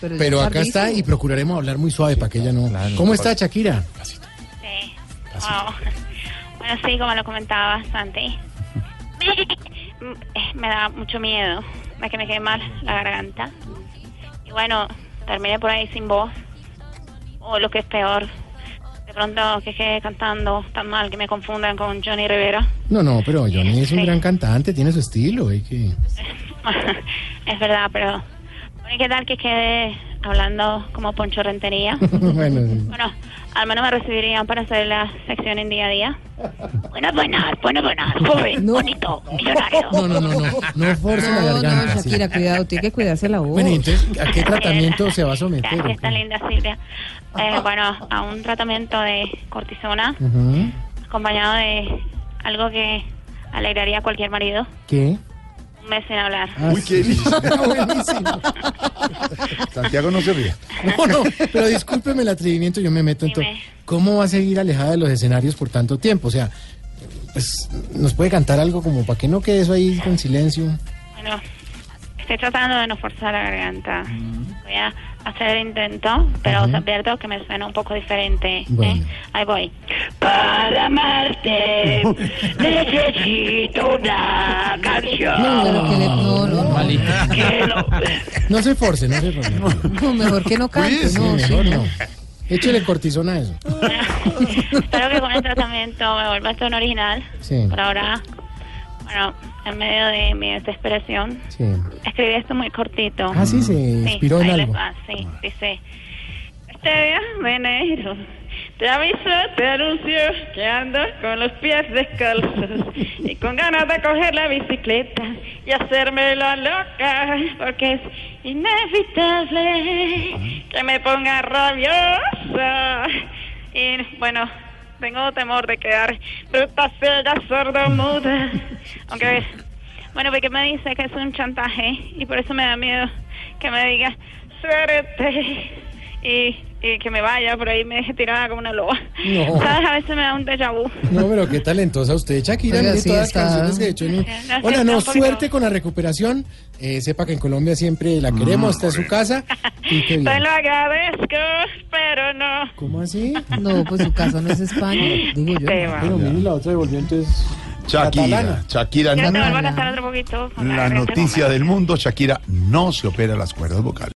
pero Pero acá está y procuraremos hablar muy suave para que ella no. Claro, ¿Cómo no está. Shakira? Sí. Wow. Bueno, sí, como lo comentaba Santi. Me da mucho miedo de que me quede mal la garganta. Y bueno, termine por ahí sin voz. O lo que es peor, de pronto que quede cantando tan mal que me confundan con Johnny Rivera. No, no, pero Johnny es un Sí. gran cantante, tiene su estilo. hay que- es verdad, pero bueno, ¿y qué tal que quede hablando como Poncho Rentería? bueno, sí. Bueno, al menos me recibirían para hacer la sección en día a día. Buenas, buenas, buenas, buenas, joven, No. bonito, millonario. no, no, no, no, no force la No, no, garganta. sí. Shakira, cuidado, tiene que cuidarse la voz. Bueno, entonces, ¿a qué tratamiento se va a someter? Gracias, tan linda Silvia. Eh, bueno, a un tratamiento de cortisona Ujú. acompañado de algo que alegraría a cualquier marido. ¿Qué? Un mes sin hablar. Ah, Uy, qué sí. Buenísimo. Santiago no se ríe. No, no, pero discúlpeme el atrevimiento, yo me meto en todo. ¿Cómo va a seguir alejada de los escenarios por tanto tiempo? O sea, pues, ¿nos puede cantar algo como para que no quede eso ahí con silencio? Bueno, estoy tratando de no forzar la garganta. Voy a hacer el intento, pero os advierto que me suena un poco diferente. ¿eh? Ahí voy. Para amarte necesito una canción. No, pero que le, no, no, no, que no- No se force, no se force. no, mejor que no cante, Cuídese, no, sí, mejor no. no. Échele cortisona a eso. Espero que con el tratamiento me vuelva a tono original. Sí. Por ahora, bueno, en medio de mi desesperación, Sí. escribí esto muy cortito. Ah, sí, se inspiró en ahí les algo. va, sí, dice, este día de enero, te aviso, te anuncio que ando con los pies descalzos y con ganas de coger la bicicleta y hacerme la loca, porque es inevitable que me ponga rabiosa. Y bueno, tengo temor de quedar bruta, ciega, sordo, muda. Aunque, bueno, porque me dice que es un chantaje y por eso me da miedo que me diga suerte y, y que me vaya por ahí me deje tirada como una loba. No. ¿Sabes? A veces me da un déjà vu. No, pero qué talentosa usted, Shakira. Oiga, sí, todas las canciones que he hecho. en Hola, no, suerte con la recuperación. Eh, sepa que en Colombia siempre la queremos, está en su casa. Y Te lo agradezco, pero no. ¿Cómo así? No, pues su casa no es España, digo yo. Bueno, mire, la otra devolvió entonces. Shakira. Shakira, no- la noticia del mundo, Shakira no se opera las cuerdas vocales.